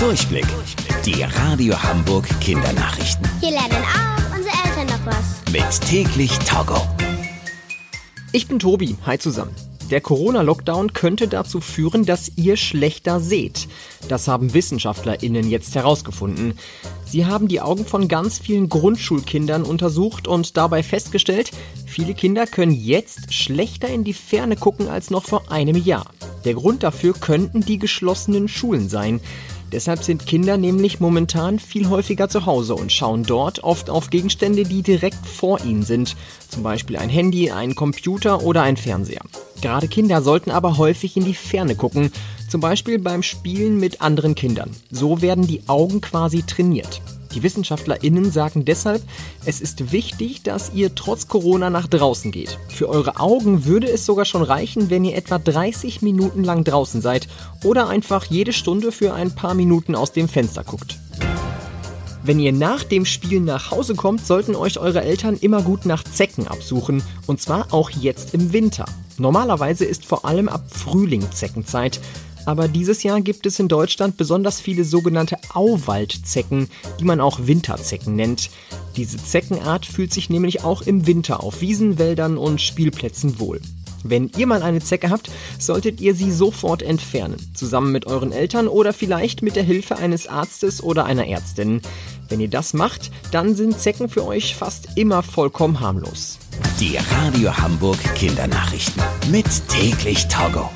Durchblick. Die Radio Hamburg Kindernachrichten. Hier lernen auch unsere Eltern noch was. Mit täglich Togo. Ich bin Tobi. Hi zusammen. Der Corona-Lockdown könnte dazu führen, dass ihr schlechter seht. Das haben WissenschaftlerInnen jetzt herausgefunden. Sie haben die Augen von ganz vielen Grundschulkindern untersucht und dabei festgestellt, viele Kinder können jetzt schlechter in die Ferne gucken als noch vor einem Jahr. Der Grund dafür könnten die geschlossenen Schulen sein. Deshalb sind Kinder nämlich momentan viel häufiger zu Hause und schauen dort oft auf Gegenstände, die direkt vor ihnen sind. Zum Beispiel ein Handy, ein Computer oder ein Fernseher. Gerade Kinder sollten aber häufig in die Ferne gucken, zum Beispiel beim Spielen mit anderen Kindern. So werden die Augen quasi trainiert. Die WissenschaftlerInnen sagen deshalb, es ist wichtig, dass ihr trotz Corona nach draußen geht. Für eure Augen würde es sogar schon reichen, wenn ihr etwa 30 Minuten lang draußen seid oder einfach jede Stunde für ein paar Minuten aus dem Fenster guckt. Wenn ihr nach dem Spiel nach Hause kommt, sollten euch eure Eltern immer gut nach Zecken absuchen. Und zwar auch jetzt im Winter. Normalerweise ist vor allem ab Frühling Zeckenzeit. Aber dieses Jahr gibt es in Deutschland besonders viele sogenannte Auwaldzecken, die man auch Winterzecken nennt. Diese Zeckenart fühlt sich nämlich auch im Winter auf Wiesen, Wäldern und Spielplätzen wohl. Wenn ihr mal eine Zecke habt, solltet ihr sie sofort entfernen, zusammen mit euren Eltern oder vielleicht mit der Hilfe eines Arztes oder einer Ärztin. Wenn ihr das macht, dann sind Zecken für euch fast immer vollkommen harmlos. Die Radio Hamburg Kindernachrichten. Mit täglich Togo.